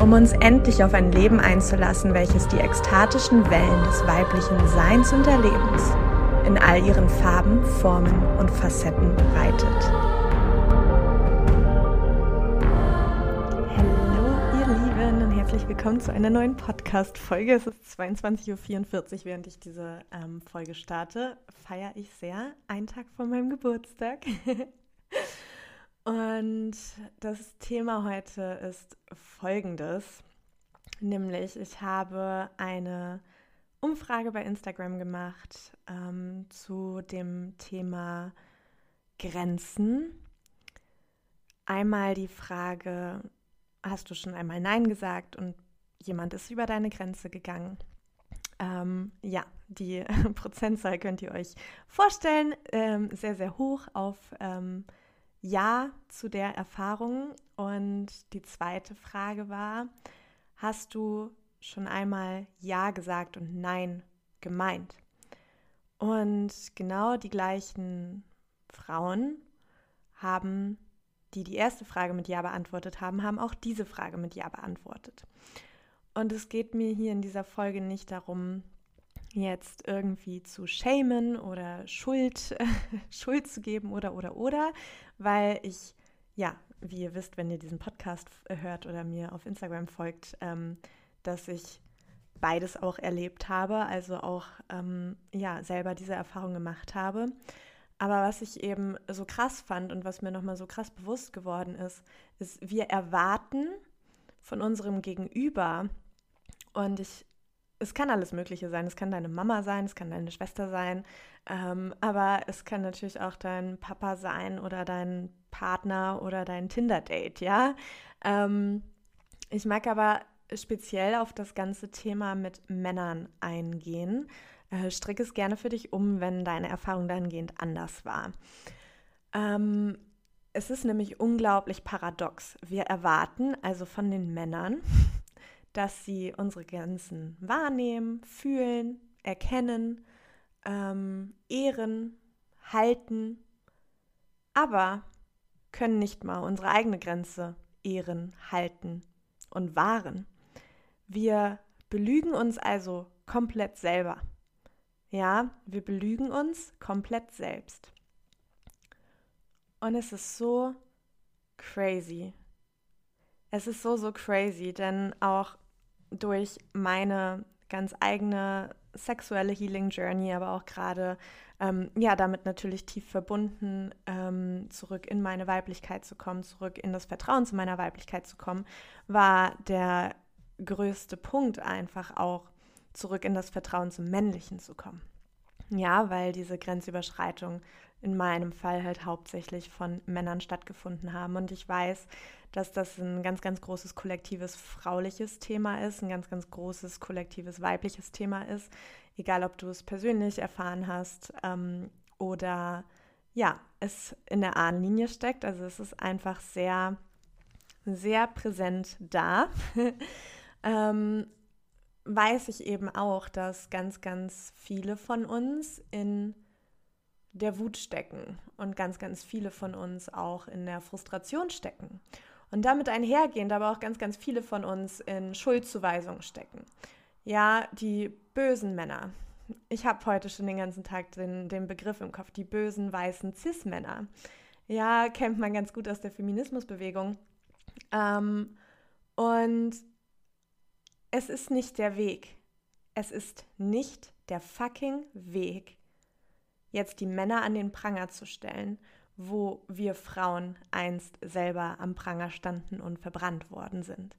um uns endlich auf ein Leben einzulassen, welches die ekstatischen Wellen des weiblichen Seins und Erlebens in all ihren Farben, Formen und Facetten reitet. Hallo ihr Lieben und herzlich willkommen zu einer neuen Podcast-Folge. Es ist 22.44 Uhr, während ich diese ähm, Folge starte. Feiere ich sehr, einen Tag vor meinem Geburtstag. Und das Thema heute ist folgendes, nämlich ich habe eine Umfrage bei Instagram gemacht ähm, zu dem Thema Grenzen. Einmal die Frage, hast du schon einmal Nein gesagt und jemand ist über deine Grenze gegangen? Ähm, ja, die Prozentzahl könnt ihr euch vorstellen, ähm, sehr, sehr hoch auf ähm, ja zu der Erfahrung. Und die zweite Frage war, hast du schon einmal Ja gesagt und Nein gemeint? Und genau die gleichen Frauen haben, die die erste Frage mit Ja beantwortet haben, haben auch diese Frage mit Ja beantwortet. Und es geht mir hier in dieser Folge nicht darum, jetzt irgendwie zu schämen oder Schuld, Schuld zu geben oder oder oder, weil ich, ja, wie ihr wisst, wenn ihr diesen Podcast hört oder mir auf Instagram folgt, ähm, dass ich beides auch erlebt habe, also auch ähm, ja selber diese Erfahrung gemacht habe. Aber was ich eben so krass fand und was mir nochmal so krass bewusst geworden ist, ist, wir erwarten von unserem Gegenüber, und ich es kann alles Mögliche sein. Es kann deine Mama sein, es kann deine Schwester sein, ähm, aber es kann natürlich auch dein Papa sein oder dein Partner oder dein Tinder-Date, ja. Ähm, ich mag aber speziell auf das ganze Thema mit Männern eingehen. Äh, strick es gerne für dich um, wenn deine Erfahrung dahingehend anders war. Ähm, es ist nämlich unglaublich paradox. Wir erwarten also von den Männern, dass sie unsere Grenzen wahrnehmen, fühlen, erkennen, ähm, ehren, halten, aber können nicht mal unsere eigene Grenze ehren, halten und wahren. Wir belügen uns also komplett selber. Ja, wir belügen uns komplett selbst. Und es ist so crazy. Es ist so, so crazy, denn auch durch meine ganz eigene sexuelle Healing Journey, aber auch gerade ähm, ja damit natürlich tief verbunden, ähm, zurück in meine Weiblichkeit zu kommen, zurück in das Vertrauen zu meiner Weiblichkeit zu kommen, war der größte Punkt einfach auch zurück in das Vertrauen zum Männlichen zu kommen. Ja, weil diese Grenzüberschreitung in meinem Fall halt hauptsächlich von Männern stattgefunden haben. Und ich weiß, dass das ein ganz, ganz großes kollektives frauliches Thema ist, ein ganz, ganz großes kollektives weibliches Thema ist, egal ob du es persönlich erfahren hast ähm, oder ja, es in der Ahnenlinie steckt. Also es ist einfach sehr, sehr präsent da. ähm, weiß ich eben auch, dass ganz, ganz viele von uns in der Wut stecken und ganz, ganz viele von uns auch in der Frustration stecken. Und damit einhergehend aber auch ganz, ganz viele von uns in Schuldzuweisung stecken. Ja, die bösen Männer. Ich habe heute schon den ganzen Tag den, den Begriff im Kopf, die bösen weißen Cis-Männer. Ja, kennt man ganz gut aus der Feminismusbewegung. Ähm, und es ist nicht der Weg. Es ist nicht der fucking Weg, jetzt die Männer an den Pranger zu stellen, wo wir Frauen einst selber am Pranger standen und verbrannt worden sind.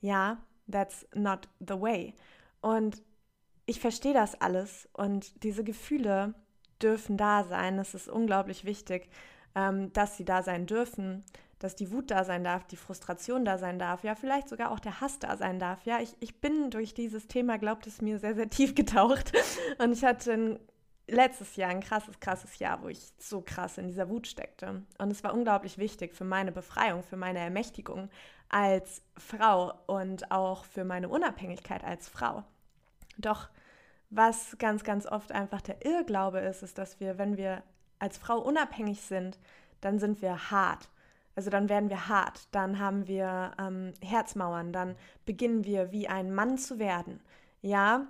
Ja, that's not the way. Und ich verstehe das alles und diese Gefühle dürfen da sein. Es ist unglaublich wichtig, ähm, dass sie da sein dürfen. Dass die Wut da sein darf, die Frustration da sein darf, ja, vielleicht sogar auch der Hass da sein darf. Ja, ich, ich bin durch dieses Thema, glaubt es mir, sehr, sehr tief getaucht. Und ich hatte ein, letztes Jahr ein krasses, krasses Jahr, wo ich so krass in dieser Wut steckte. Und es war unglaublich wichtig für meine Befreiung, für meine Ermächtigung als Frau und auch für meine Unabhängigkeit als Frau. Doch was ganz, ganz oft einfach der Irrglaube ist, ist, dass wir, wenn wir als Frau unabhängig sind, dann sind wir hart. Also dann werden wir hart, dann haben wir ähm, Herzmauern, dann beginnen wir wie ein Mann zu werden. Ja,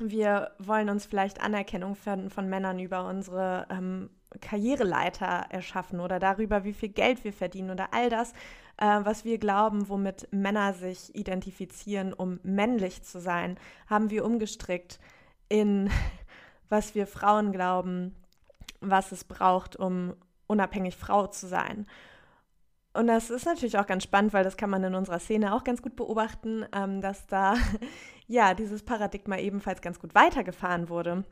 wir wollen uns vielleicht Anerkennung von, von Männern über unsere ähm, Karriereleiter erschaffen oder darüber, wie viel Geld wir verdienen oder all das, äh, was wir glauben, womit Männer sich identifizieren, um männlich zu sein, haben wir umgestrickt in was wir Frauen glauben, was es braucht, um unabhängig Frau zu sein. Und das ist natürlich auch ganz spannend, weil das kann man in unserer Szene auch ganz gut beobachten, ähm, dass da ja dieses Paradigma ebenfalls ganz gut weitergefahren wurde.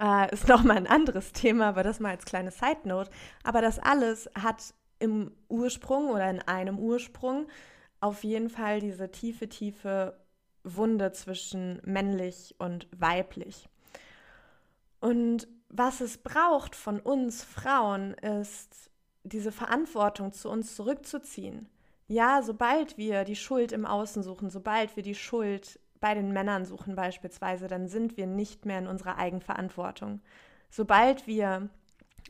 Äh, ist nochmal ein anderes Thema, aber das mal als kleine Side Note. Aber das alles hat im Ursprung oder in einem Ursprung auf jeden Fall diese tiefe, tiefe Wunde zwischen männlich und weiblich. Und was es braucht von uns Frauen ist diese Verantwortung zu uns zurückzuziehen. Ja, sobald wir die Schuld im Außen suchen, sobald wir die Schuld bei den Männern suchen beispielsweise, dann sind wir nicht mehr in unserer Eigenverantwortung. Sobald wir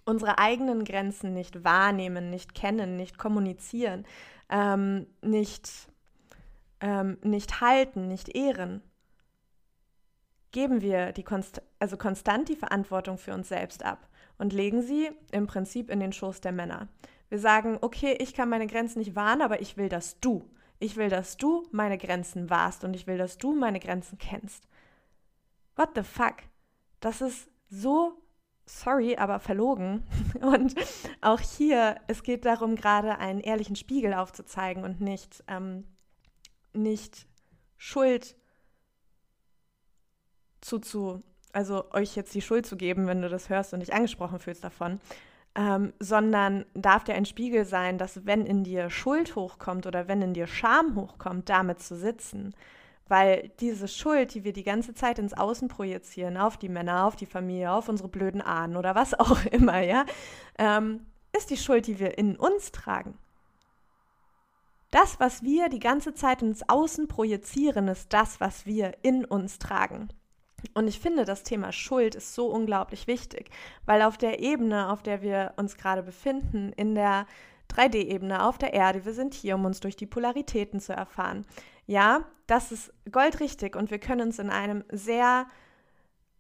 unsere eigenen Grenzen nicht wahrnehmen, nicht kennen, nicht kommunizieren, ähm, nicht, ähm, nicht halten, nicht ehren, geben wir die Konst also konstant die Verantwortung für uns selbst ab und legen sie im Prinzip in den Schoß der Männer. Wir sagen, okay, ich kann meine Grenzen nicht wahren, aber ich will, dass du, ich will, dass du meine Grenzen wahrst und ich will, dass du meine Grenzen kennst. What the fuck? Das ist so, sorry, aber verlogen. Und auch hier, es geht darum, gerade einen ehrlichen Spiegel aufzuzeigen und nicht, ähm, nicht Schuld zuzu, also euch jetzt die Schuld zu geben, wenn du das hörst und dich angesprochen fühlst davon, ähm, sondern darf dir ein Spiegel sein, dass wenn in dir Schuld hochkommt oder wenn in dir Scham hochkommt, damit zu sitzen. Weil diese Schuld, die wir die ganze Zeit ins Außen projizieren, auf die Männer, auf die Familie, auf unsere blöden Ahnen oder was auch immer, ja, ähm, ist die Schuld, die wir in uns tragen. Das, was wir die ganze Zeit ins Außen projizieren, ist das, was wir in uns tragen. Und ich finde, das Thema Schuld ist so unglaublich wichtig, weil auf der Ebene, auf der wir uns gerade befinden, in der 3D-Ebene auf der Erde, wir sind hier, um uns durch die Polaritäten zu erfahren. Ja, das ist goldrichtig und wir können uns in einem sehr,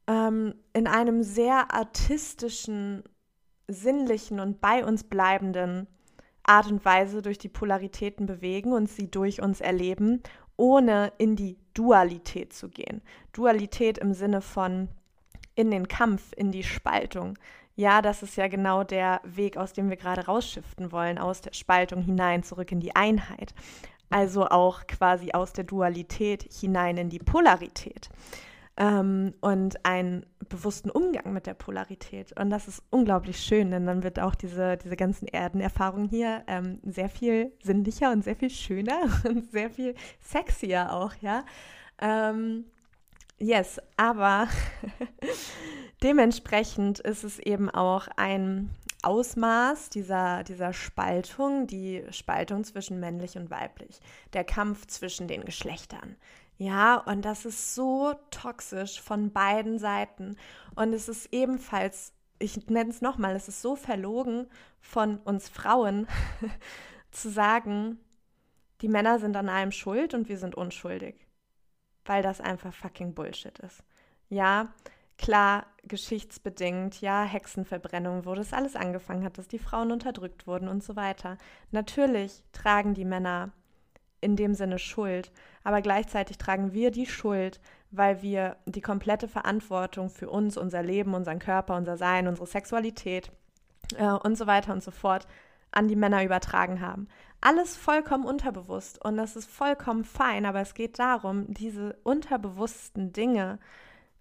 ähm, in einem sehr artistischen, sinnlichen und bei uns bleibenden Art und Weise durch die Polaritäten bewegen und sie durch uns erleben ohne in die Dualität zu gehen. Dualität im Sinne von in den Kampf, in die Spaltung. Ja, das ist ja genau der Weg, aus dem wir gerade rausschiften wollen, aus der Spaltung hinein zurück in die Einheit. Also auch quasi aus der Dualität hinein in die Polarität ähm, und einen bewussten Umgang mit der Polarität. Und das ist unglaublich schön, denn dann wird auch diese, diese ganzen Erdenerfahrungen hier ähm, sehr viel sinnlicher und sehr viel schöner und sehr viel sexier auch, ja. Ähm, yes, aber dementsprechend ist es eben auch ein Ausmaß dieser, dieser Spaltung, die Spaltung zwischen männlich und weiblich, der Kampf zwischen den Geschlechtern. Ja, und das ist so toxisch von beiden Seiten. Und es ist ebenfalls, ich nenne es nochmal, es ist so verlogen von uns Frauen zu sagen, die Männer sind an allem schuld und wir sind unschuldig. Weil das einfach fucking Bullshit ist. Ja, klar, geschichtsbedingt, ja, Hexenverbrennung, wo das alles angefangen hat, dass die Frauen unterdrückt wurden und so weiter. Natürlich tragen die Männer in dem Sinne Schuld, aber gleichzeitig tragen wir die Schuld, weil wir die komplette Verantwortung für uns, unser Leben, unseren Körper, unser Sein, unsere Sexualität äh, und so weiter und so fort an die Männer übertragen haben. Alles vollkommen unterbewusst und das ist vollkommen fein, aber es geht darum, diese unterbewussten Dinge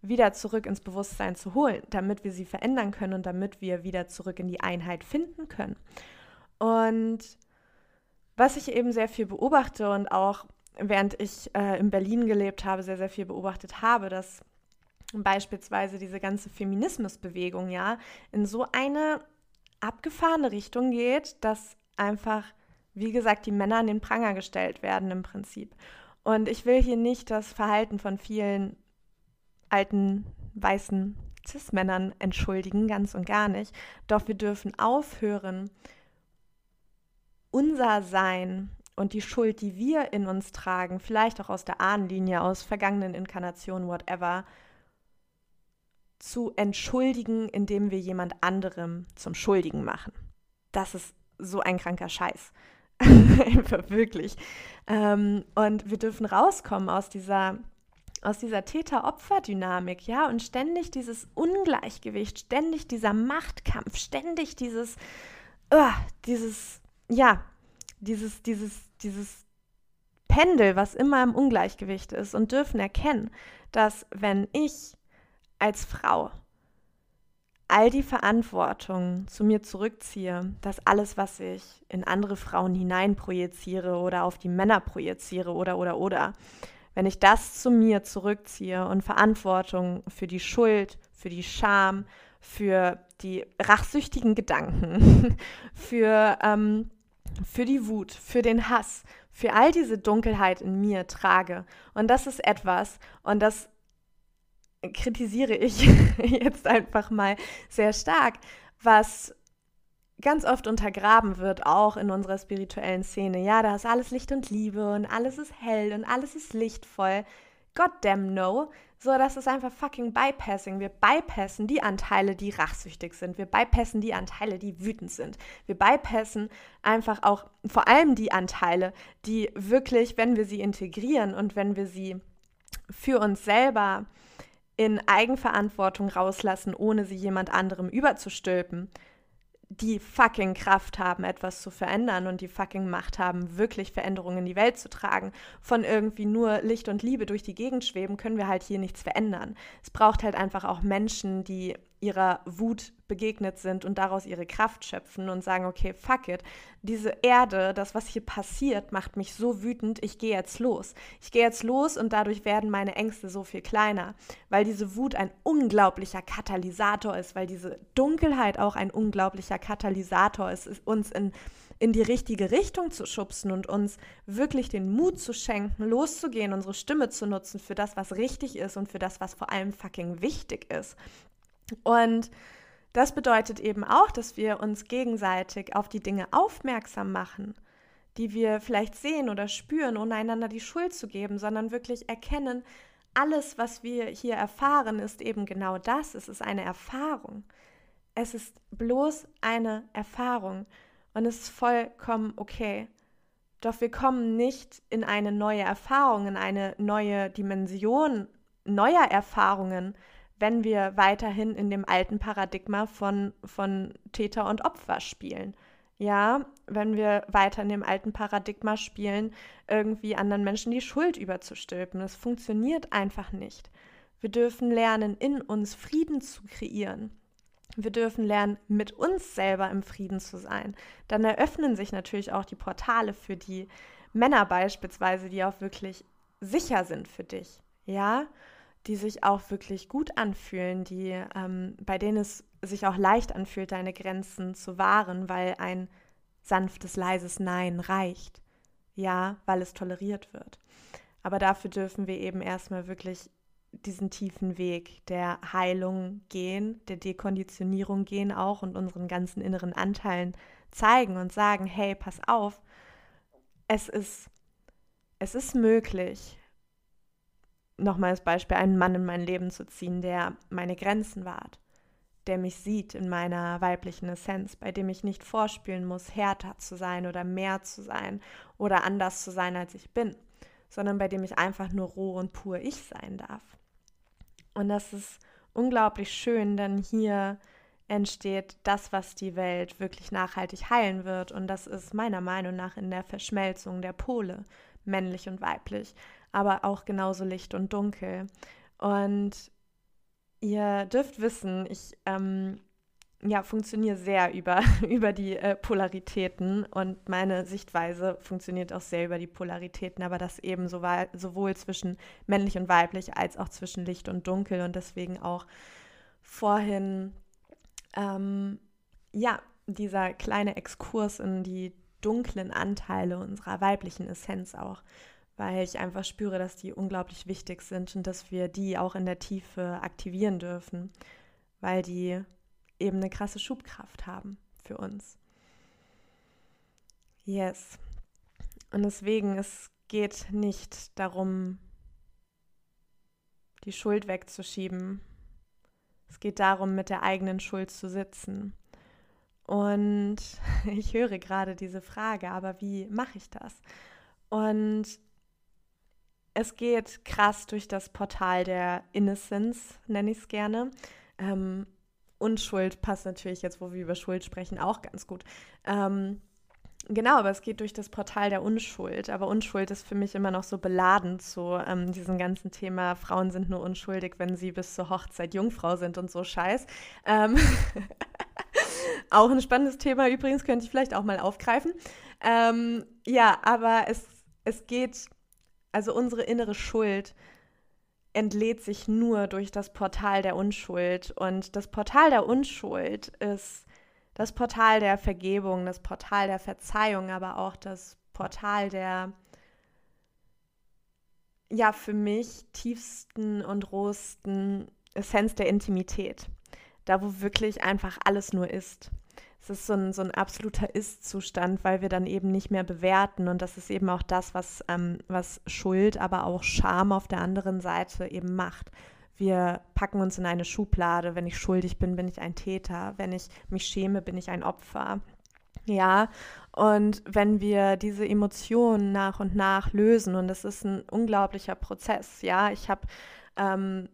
wieder zurück ins Bewusstsein zu holen, damit wir sie verändern können und damit wir wieder zurück in die Einheit finden können. Und Was ich eben sehr viel beobachte und auch während ich äh, in Berlin gelebt habe, sehr, sehr viel beobachtet habe, dass beispielsweise diese ganze Feminismusbewegung ja in so eine abgefahrene Richtung geht, dass einfach, wie gesagt, die Männer an den Pranger gestellt werden im Prinzip. Und ich will hier nicht das Verhalten von vielen alten weißen Cis-Männern entschuldigen, ganz und gar nicht. Doch wir dürfen aufhören, unser Sein und die Schuld, die wir in uns tragen, vielleicht auch aus der Ahnenlinie, aus vergangenen Inkarnationen, whatever, zu entschuldigen, indem wir jemand anderem zum Schuldigen machen. Das ist so ein kranker Scheiß. Einfach wirklich. Ähm, und wir dürfen rauskommen aus dieser, aus dieser Täter-Opfer-Dynamik, ja, und ständig dieses Ungleichgewicht, ständig dieser Machtkampf, ständig dieses, uh, dieses, ja, dieses, dieses, dieses Pendel, was immer im Ungleichgewicht ist und dürfen erkennen, dass wenn ich als Frau all die Verantwortung zu mir zurückziehe, dass alles, was ich in andere Frauen hineinprojiziere oder auf die Männer projiziere oder oder oder, wenn ich das zu mir zurückziehe und Verantwortung für die Schuld, für die Scham, für die rachsüchtigen Gedanken, für, ähm, für die Wut, für den Hass, für all diese Dunkelheit in mir trage. Und das ist etwas, und das kritisiere ich jetzt einfach mal sehr stark, was ganz oft untergraben wird, auch in unserer spirituellen Szene. Ja, da ist alles Licht und Liebe und alles ist hell und alles ist lichtvoll. Goddamn no. So, das ist einfach fucking Bypassing. Wir bypassen die Anteile, die rachsüchtig sind. Wir bypassen die Anteile, die wütend sind. Wir bypassen einfach auch vor allem die Anteile, die wirklich, wenn wir sie integrieren und wenn wir sie für uns selber in Eigenverantwortung rauslassen, ohne sie jemand anderem überzustülpen, die fucking Kraft haben, etwas zu verändern und die fucking Macht haben, wirklich Veränderungen in die Welt zu tragen. Von irgendwie nur Licht und Liebe durch die Gegend schweben, können wir halt hier nichts verändern. Es braucht halt einfach auch Menschen, die ihrer Wut begegnet sind und daraus ihre Kraft schöpfen und sagen, okay, fuck it, diese Erde, das, was hier passiert, macht mich so wütend, ich gehe jetzt los. Ich gehe jetzt los und dadurch werden meine Ängste so viel kleiner, weil diese Wut ein unglaublicher Katalysator ist, weil diese Dunkelheit auch ein unglaublicher Katalysator ist, uns in in die richtige Richtung zu schubsen und uns wirklich den Mut zu schenken, loszugehen, unsere Stimme zu nutzen für das, was richtig ist und für das, was vor allem fucking wichtig ist. Und das bedeutet eben auch, dass wir uns gegenseitig auf die Dinge aufmerksam machen, die wir vielleicht sehen oder spüren, ohne einander die Schuld zu geben, sondern wirklich erkennen, alles, was wir hier erfahren, ist eben genau das. Es ist eine Erfahrung. Es ist bloß eine Erfahrung und es ist vollkommen okay. Doch wir kommen nicht in eine neue Erfahrung, in eine neue Dimension neuer Erfahrungen, wenn wir weiterhin in dem alten Paradigma von, von Täter und Opfer spielen. Ja, wenn wir weiter in dem alten Paradigma spielen, irgendwie anderen Menschen die Schuld überzustülpen. Das funktioniert einfach nicht. Wir dürfen lernen, in uns Frieden zu kreieren. Wir dürfen lernen, mit uns selber im Frieden zu sein. Dann eröffnen sich natürlich auch die Portale für die Männer beispielsweise, die auch wirklich sicher sind für dich. Ja, die sich auch wirklich gut anfühlen, die, ähm, bei denen es sich auch leicht anfühlt, deine Grenzen zu wahren, weil ein sanftes, leises Nein reicht. Ja, weil es toleriert wird. Aber dafür dürfen wir eben erstmal wirklich diesen tiefen Weg der Heilung gehen, der Dekonditionierung gehen auch und unseren ganzen inneren Anteilen zeigen und sagen, hey, pass auf, es ist, es ist möglich, nochmal als Beispiel, einen Mann in mein Leben zu ziehen, der meine Grenzen wahrt, der mich sieht in meiner weiblichen Essenz, bei dem ich nicht vorspielen muss, härter zu sein oder mehr zu sein oder anders zu sein, als ich bin, sondern bei dem ich einfach nur roh und pur ich sein darf. Und das ist unglaublich schön, denn hier entsteht das, was die Welt wirklich nachhaltig heilen wird. Und das ist meiner Meinung nach in der Verschmelzung der Pole, männlich und weiblich aber auch genauso Licht und Dunkel. Und ihr dürft wissen, ich ähm, ja, funktioniere sehr über, über die äh, Polaritäten und meine Sichtweise funktioniert auch sehr über die Polaritäten, aber das eben sowohl, sowohl zwischen männlich und weiblich als auch zwischen Licht und Dunkel und deswegen auch vorhin, ähm, ja, dieser kleine Exkurs in die dunklen Anteile unserer weiblichen Essenz auch, weil ich einfach spüre, dass die unglaublich wichtig sind und dass wir die auch in der Tiefe aktivieren dürfen, weil die eben eine krasse Schubkraft haben für uns. Yes. Und deswegen, es geht nicht darum, die Schuld wegzuschieben. Es geht darum, mit der eigenen Schuld zu sitzen. Und ich höre gerade diese Frage, aber wie mache ich das? Und es geht krass durch das Portal der Innocence, nenne ich es gerne. Ähm, Unschuld passt natürlich jetzt, wo wir über Schuld sprechen, auch ganz gut. Ähm, genau, aber es geht durch das Portal der Unschuld. Aber Unschuld ist für mich immer noch so beladen zu ähm, diesem ganzen Thema, Frauen sind nur unschuldig, wenn sie bis zur Hochzeit Jungfrau sind und so Scheiß. Ähm auch ein spannendes Thema übrigens, könnte ich vielleicht auch mal aufgreifen. Ähm, ja, aber es, es geht, also unsere innere Schuld entlädt sich nur durch das Portal der Unschuld. Und das Portal der Unschuld ist das Portal der Vergebung, das Portal der Verzeihung, aber auch das Portal der, ja, für mich tiefsten und rohsten Essenz der Intimität. Da, wo wirklich einfach alles nur ist es ist so ein, so ein absoluter Ist-Zustand, weil wir dann eben nicht mehr bewerten. Und das ist eben auch das, was, ähm, was Schuld, aber auch Scham auf der anderen Seite eben macht. Wir packen uns in eine Schublade. Wenn ich schuldig bin, bin ich ein Täter. Wenn ich mich schäme, bin ich ein Opfer. Ja, und wenn wir diese Emotionen nach und nach lösen, und das ist ein unglaublicher Prozess, ja, ich habe ähm,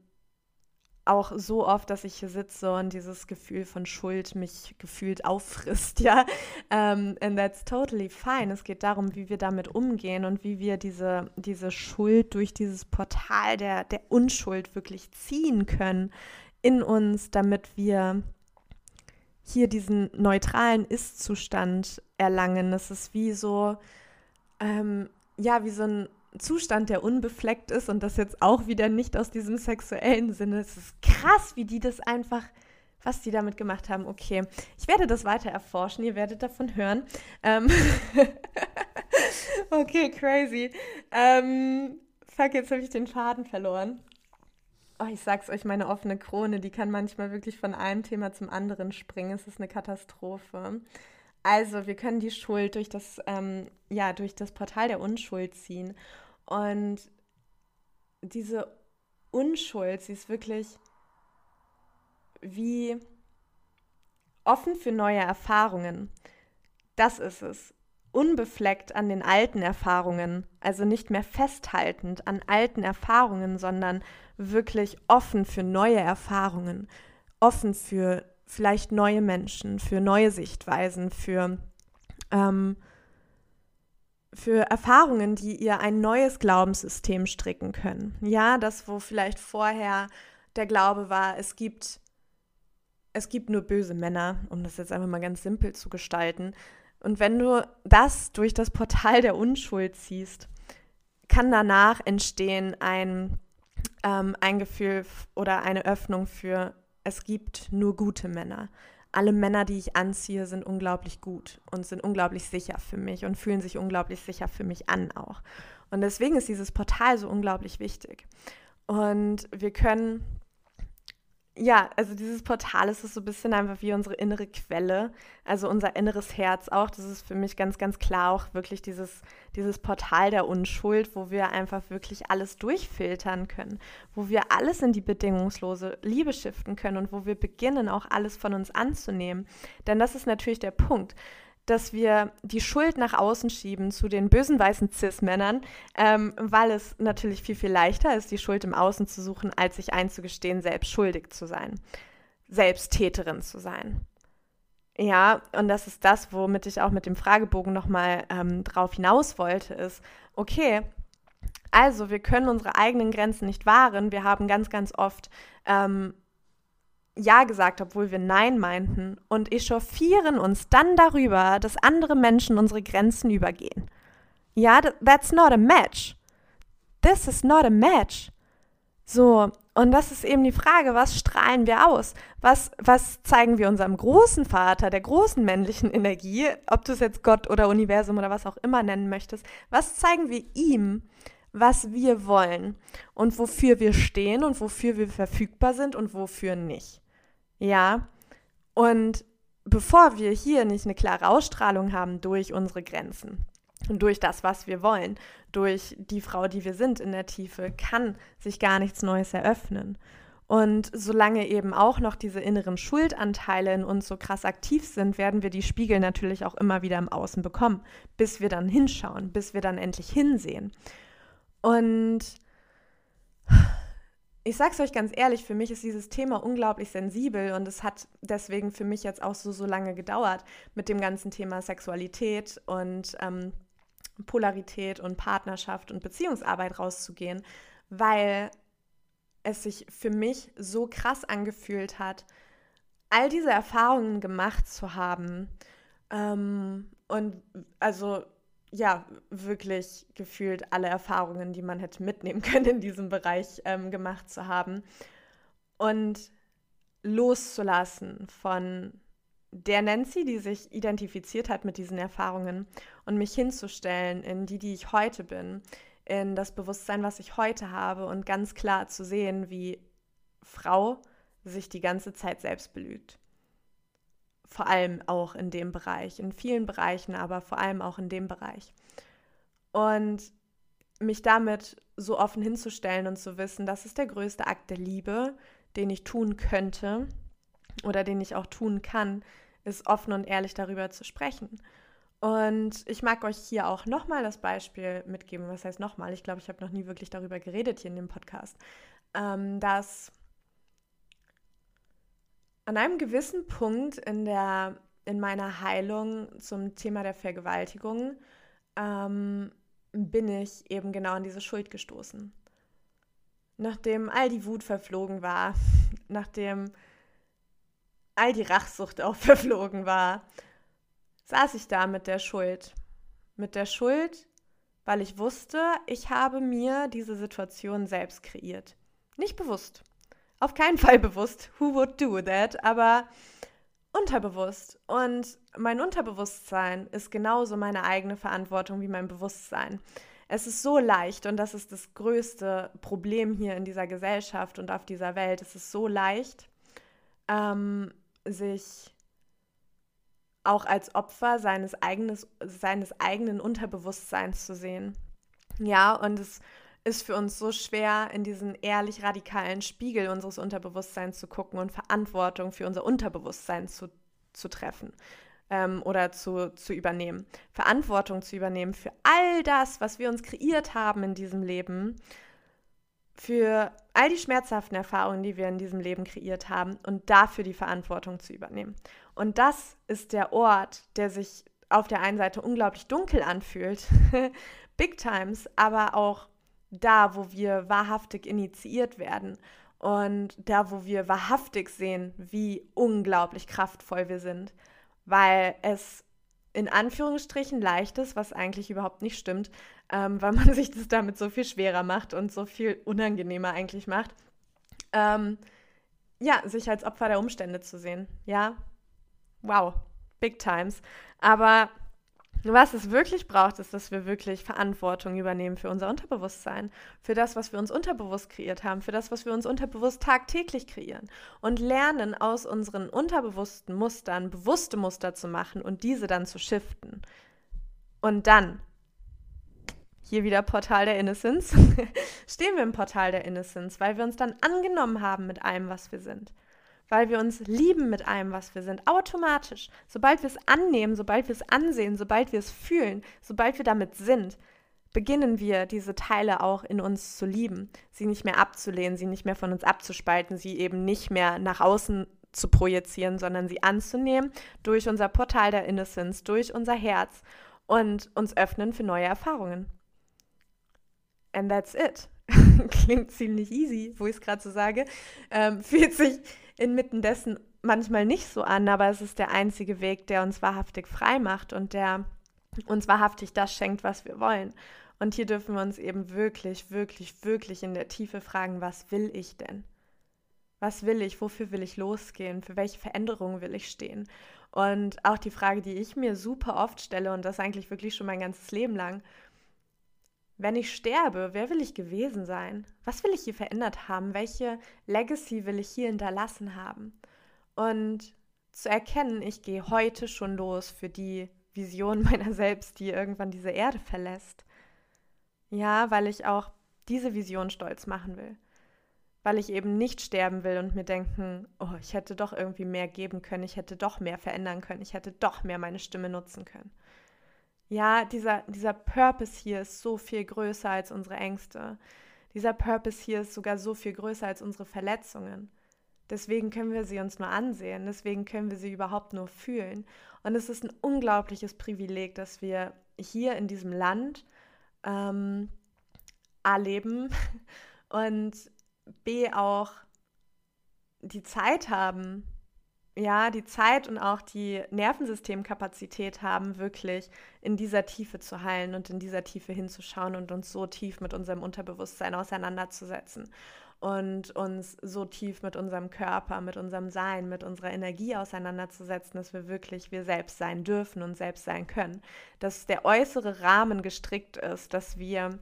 auch so oft, dass ich hier sitze und dieses Gefühl von Schuld mich gefühlt auffrisst, ja. Um, ähm, and that's totally fine. Es geht darum, wie wir damit umgehen und wie wir diese, diese Schuld durch dieses Portal der, der Unschuld wirklich ziehen können in uns, damit wir hier diesen neutralen Ist-Zustand erlangen. Das ist wie so, ähm, ja, wie so ein Zustand, der unbefleckt ist und das jetzt auch wieder nicht aus diesem sexuellen Sinne. Es ist krass, wie die das einfach, was die damit gemacht haben. Okay, ich werde das weiter erforschen, ihr werdet davon hören. Ähm okay, crazy. Ähm, fuck, jetzt habe ich den Faden verloren. Oh, ich sag's euch, meine offene Krone, die kann manchmal wirklich von einem Thema zum anderen springen. Es ist eine Katastrophe. Also, wir können die Schuld durch das, ähm, ja, durch das Portal der Unschuld ziehen. Und diese Unschuld, sie ist wirklich wie offen für neue Erfahrungen. Das ist es. Unbefleckt an den alten Erfahrungen, also nicht mehr festhaltend an alten Erfahrungen, sondern wirklich offen für neue Erfahrungen, offen für vielleicht neue Menschen, für neue Sichtweisen, für, ähm, für Erfahrungen, die ihr ein neues Glaubenssystem stricken können. Ja, das, wo vielleicht vorher der Glaube war, es gibt, es gibt nur böse Männer, um das jetzt einfach mal ganz simpel zu gestalten. Und wenn du das durch das Portal der Unschuld ziehst, kann danach entstehen ein, ähm, ein Gefühl oder eine Öffnung für es gibt nur gute Männer. Alle Männer, die ich anziehe, sind unglaublich gut und sind unglaublich sicher für mich und fühlen sich unglaublich sicher für mich an auch. Und deswegen ist dieses Portal so unglaublich wichtig. Und wir können ja, also dieses Portal ist so ein bisschen einfach wie unsere innere Quelle, also unser inneres Herz auch. Das ist für mich ganz, ganz klar auch wirklich dieses, dieses Portal der Unschuld, wo wir einfach wirklich alles durchfiltern können, wo wir alles in die bedingungslose Liebe shiften können und wo wir beginnen, auch alles von uns anzunehmen. Denn das ist natürlich der Punkt dass wir die Schuld nach außen schieben zu den bösen weißen Cis-Männern, ähm, weil es natürlich viel, viel leichter ist, die Schuld im Außen zu suchen, als sich einzugestehen, selbst schuldig zu sein, selbst Täterin zu sein. Ja, und das ist das, womit ich auch mit dem Fragebogen nochmal ähm, drauf hinaus wollte, ist, okay, also wir können unsere eigenen Grenzen nicht wahren. Wir haben ganz, ganz oft ähm, Ja gesagt, obwohl wir Nein meinten und echauffieren uns dann darüber, dass andere Menschen unsere Grenzen übergehen. Ja, that's not a match. This is not a match. So, und das ist eben die Frage, was strahlen wir aus? Was, was zeigen wir unserem großen Vater, der großen männlichen Energie, ob du es jetzt Gott oder Universum oder was auch immer nennen möchtest, was zeigen wir ihm, was wir wollen und wofür wir stehen und wofür wir verfügbar sind und wofür nicht. Ja, und bevor wir hier nicht eine klare Ausstrahlung haben durch unsere Grenzen und durch das, was wir wollen, durch die Frau, die wir sind in der Tiefe, kann sich gar nichts Neues eröffnen. Und solange eben auch noch diese inneren Schuldanteile in uns so krass aktiv sind, werden wir die Spiegel natürlich auch immer wieder im Außen bekommen, bis wir dann hinschauen, bis wir dann endlich hinsehen. Und ich sage es euch ganz ehrlich, für mich ist dieses Thema unglaublich sensibel und es hat deswegen für mich jetzt auch so, so lange gedauert mit dem ganzen Thema Sexualität und ähm, Polarität und Partnerschaft und Beziehungsarbeit rauszugehen, weil es sich für mich so krass angefühlt hat, all diese Erfahrungen gemacht zu haben. Ähm, und also ja, wirklich gefühlt alle Erfahrungen, die man hätte mitnehmen können in diesem Bereich ähm, gemacht zu haben. Und loszulassen von der Nancy, die sich identifiziert hat mit diesen Erfahrungen und mich hinzustellen in die, die ich heute bin, in das Bewusstsein, was ich heute habe und ganz klar zu sehen, wie Frau sich die ganze Zeit selbst belügt vor allem auch in dem Bereich, in vielen Bereichen, aber vor allem auch in dem Bereich. Und mich damit so offen hinzustellen und zu wissen, das ist der größte Akt der Liebe, den ich tun könnte oder den ich auch tun kann, ist offen und ehrlich darüber zu sprechen. Und ich mag euch hier auch nochmal das Beispiel mitgeben. Was heißt nochmal? Ich glaube, ich habe noch nie wirklich darüber geredet hier in dem Podcast, ähm, dass an einem gewissen Punkt in, der, in meiner Heilung zum Thema der Vergewaltigung ähm, bin ich eben genau an diese Schuld gestoßen. Nachdem all die Wut verflogen war, nachdem all die Rachsucht auch verflogen war, saß ich da mit der Schuld. Mit der Schuld, weil ich wusste, ich habe mir diese Situation selbst kreiert. Nicht bewusst auf keinen Fall bewusst, who would do that, aber unterbewusst. Und mein Unterbewusstsein ist genauso meine eigene Verantwortung wie mein Bewusstsein. Es ist so leicht und das ist das größte Problem hier in dieser Gesellschaft und auf dieser Welt. Es ist so leicht, ähm, sich auch als Opfer seines, eigenes, seines eigenen Unterbewusstseins zu sehen. Ja, und es ist für uns so schwer, in diesen ehrlich radikalen Spiegel unseres Unterbewusstseins zu gucken und Verantwortung für unser Unterbewusstsein zu, zu treffen ähm, oder zu, zu übernehmen. Verantwortung zu übernehmen für all das, was wir uns kreiert haben in diesem Leben, für all die schmerzhaften Erfahrungen, die wir in diesem Leben kreiert haben und dafür die Verantwortung zu übernehmen. Und das ist der Ort, der sich auf der einen Seite unglaublich dunkel anfühlt, Big Times, aber auch da, wo wir wahrhaftig initiiert werden und da, wo wir wahrhaftig sehen, wie unglaublich kraftvoll wir sind, weil es in Anführungsstrichen leicht ist, was eigentlich überhaupt nicht stimmt, ähm, weil man sich das damit so viel schwerer macht und so viel unangenehmer eigentlich macht. Ähm, ja, sich als Opfer der Umstände zu sehen. Ja, wow, big times. Aber was es wirklich braucht, ist, dass wir wirklich Verantwortung übernehmen für unser Unterbewusstsein, für das, was wir uns unterbewusst kreiert haben, für das, was wir uns unterbewusst tagtäglich kreieren und lernen aus unseren unterbewussten Mustern bewusste Muster zu machen und diese dann zu shiften. Und dann, hier wieder Portal der Innocence, stehen wir im Portal der Innocence, weil wir uns dann angenommen haben mit allem, was wir sind weil wir uns lieben mit allem, was wir sind, automatisch. Sobald wir es annehmen, sobald wir es ansehen, sobald wir es fühlen, sobald wir damit sind, beginnen wir diese Teile auch in uns zu lieben, sie nicht mehr abzulehnen, sie nicht mehr von uns abzuspalten, sie eben nicht mehr nach außen zu projizieren, sondern sie anzunehmen durch unser Portal der Innocence, durch unser Herz und uns öffnen für neue Erfahrungen. And that's it. klingt ziemlich easy, wo ich es gerade so sage, ähm, fühlt sich inmitten dessen manchmal nicht so an, aber es ist der einzige Weg, der uns wahrhaftig frei macht und der uns wahrhaftig das schenkt, was wir wollen. Und hier dürfen wir uns eben wirklich, wirklich, wirklich in der Tiefe fragen, was will ich denn? Was will ich? Wofür will ich losgehen? Für welche Veränderungen will ich stehen? Und auch die Frage, die ich mir super oft stelle, und das eigentlich wirklich schon mein ganzes Leben lang, wenn ich sterbe, wer will ich gewesen sein? Was will ich hier verändert haben? Welche Legacy will ich hier hinterlassen haben? Und zu erkennen, ich gehe heute schon los für die Vision meiner selbst, die irgendwann diese Erde verlässt. Ja, weil ich auch diese Vision stolz machen will. Weil ich eben nicht sterben will und mir denken, oh, ich hätte doch irgendwie mehr geben können, ich hätte doch mehr verändern können, ich hätte doch mehr meine Stimme nutzen können. Ja, dieser, dieser Purpose hier ist so viel größer als unsere Ängste. Dieser Purpose hier ist sogar so viel größer als unsere Verletzungen. Deswegen können wir sie uns nur ansehen, deswegen können wir sie überhaupt nur fühlen. Und es ist ein unglaubliches Privileg, dass wir hier in diesem Land ähm, A leben und B auch die Zeit haben, ja, die Zeit und auch die Nervensystemkapazität haben, wirklich in dieser Tiefe zu heilen und in dieser Tiefe hinzuschauen und uns so tief mit unserem Unterbewusstsein auseinanderzusetzen und uns so tief mit unserem Körper, mit unserem Sein, mit unserer Energie auseinanderzusetzen, dass wir wirklich wir selbst sein dürfen und selbst sein können. Dass der äußere Rahmen gestrickt ist, dass wir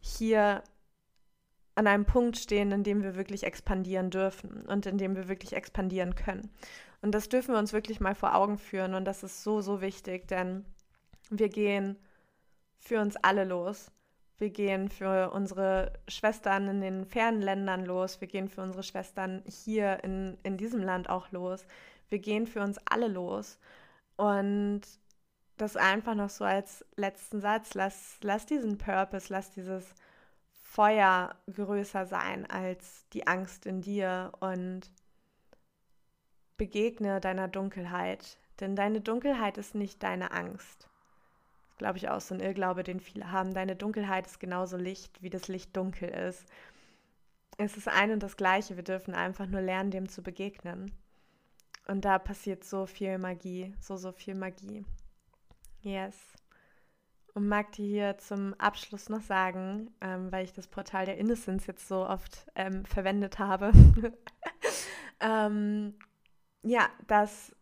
hier an einem Punkt stehen, in dem wir wirklich expandieren dürfen und in dem wir wirklich expandieren können. Und das dürfen wir uns wirklich mal vor Augen führen und das ist so, so wichtig, denn wir gehen für uns alle los. Wir gehen für unsere Schwestern in den fernen Ländern los. Wir gehen für unsere Schwestern hier in, in diesem Land auch los. Wir gehen für uns alle los. Und das einfach noch so als letzten Satz. Lass, lass diesen Purpose, lass dieses Feuer größer sein als die Angst in dir und begegne deiner Dunkelheit. Denn deine Dunkelheit ist nicht deine Angst glaube ich, auch so ein Irrglaube, den viele haben. Deine Dunkelheit ist genauso Licht, wie das Licht dunkel ist. Es ist ein und das Gleiche. Wir dürfen einfach nur lernen, dem zu begegnen. Und da passiert so viel Magie, so, so viel Magie. Yes. Und mag dir hier zum Abschluss noch sagen, ähm, weil ich das Portal der Innocence jetzt so oft ähm, verwendet habe, ähm, ja, dass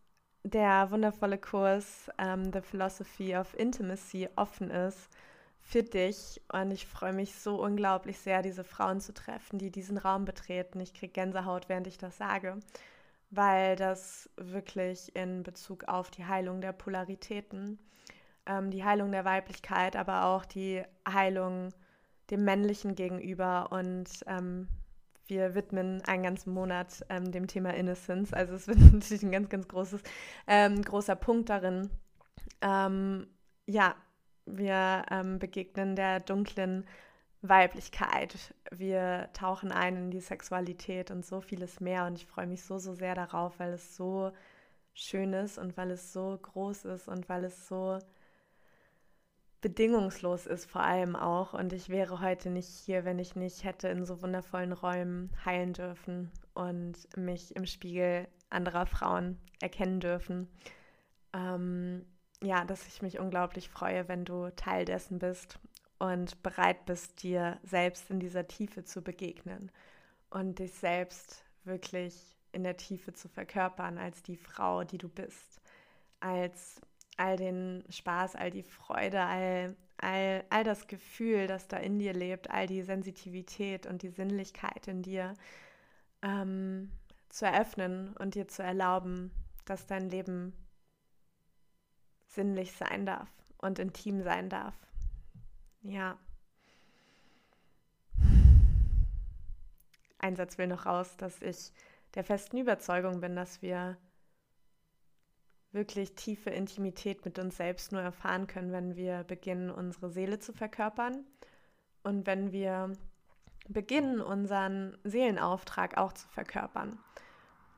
der wundervolle Kurs ähm, The Philosophy of Intimacy offen ist für dich. Und ich freue mich so unglaublich sehr, diese Frauen zu treffen, die diesen Raum betreten. Ich kriege Gänsehaut, während ich das sage, weil das wirklich in Bezug auf die Heilung der Polaritäten, ähm, die Heilung der Weiblichkeit, aber auch die Heilung dem Männlichen gegenüber und ähm, wir widmen einen ganzen Monat ähm, dem Thema Innocence. Also es wird natürlich ein ganz, ganz großes, ähm, großer Punkt darin. Ähm, ja, wir ähm, begegnen der dunklen Weiblichkeit. Wir tauchen ein in die Sexualität und so vieles mehr. Und ich freue mich so, so sehr darauf, weil es so schön ist und weil es so groß ist und weil es so bedingungslos ist vor allem auch. Und ich wäre heute nicht hier, wenn ich nicht hätte in so wundervollen Räumen heilen dürfen und mich im Spiegel anderer Frauen erkennen dürfen. Ähm, ja, dass ich mich unglaublich freue, wenn du Teil dessen bist und bereit bist, dir selbst in dieser Tiefe zu begegnen und dich selbst wirklich in der Tiefe zu verkörpern als die Frau, die du bist, als all den Spaß, all die Freude, all, all, all das Gefühl, das da in dir lebt, all die Sensitivität und die Sinnlichkeit in dir ähm, zu eröffnen und dir zu erlauben, dass dein Leben sinnlich sein darf und intim sein darf. Ja. Ein Satz will noch raus, dass ich der festen Überzeugung bin, dass wir wirklich tiefe Intimität mit uns selbst nur erfahren können, wenn wir beginnen, unsere Seele zu verkörpern und wenn wir beginnen, unseren Seelenauftrag auch zu verkörpern.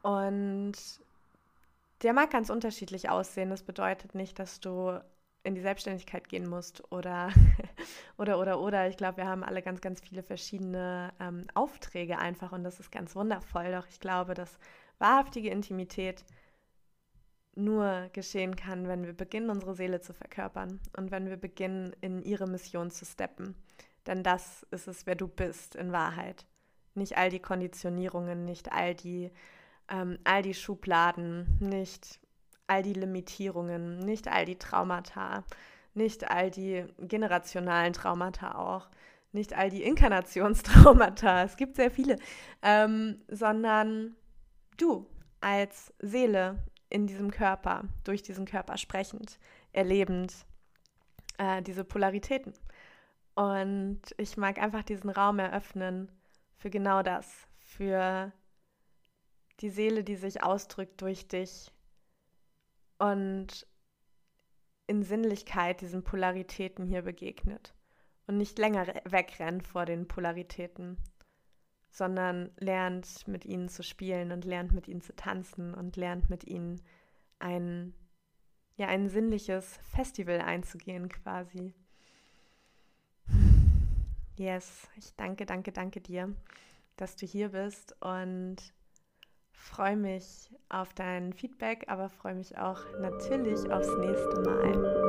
Und der mag ganz unterschiedlich aussehen. Das bedeutet nicht, dass du in die Selbstständigkeit gehen musst oder oder oder oder. Ich glaube, wir haben alle ganz, ganz viele verschiedene ähm, Aufträge einfach und das ist ganz wundervoll. Doch ich glaube, dass wahrhaftige Intimität nur geschehen kann, wenn wir beginnen, unsere Seele zu verkörpern und wenn wir beginnen, in ihre Mission zu steppen. Denn das ist es, wer du bist in Wahrheit. Nicht all die Konditionierungen, nicht all die, ähm, all die Schubladen, nicht all die Limitierungen, nicht all die Traumata, nicht all die generationalen Traumata auch, nicht all die Inkarnationstraumata, es gibt sehr viele, ähm, sondern du als Seele in diesem Körper, durch diesen Körper sprechend, erlebend, äh, diese Polaritäten. Und ich mag einfach diesen Raum eröffnen für genau das, für die Seele, die sich ausdrückt durch dich und in Sinnlichkeit diesen Polaritäten hier begegnet und nicht länger wegrennt vor den Polaritäten, sondern lernt mit ihnen zu spielen und lernt mit ihnen zu tanzen und lernt mit ihnen ein, ja, ein sinnliches Festival einzugehen quasi. Yes, ich danke, danke, danke dir, dass du hier bist und freue mich auf dein Feedback, aber freue mich auch natürlich aufs nächste Mal.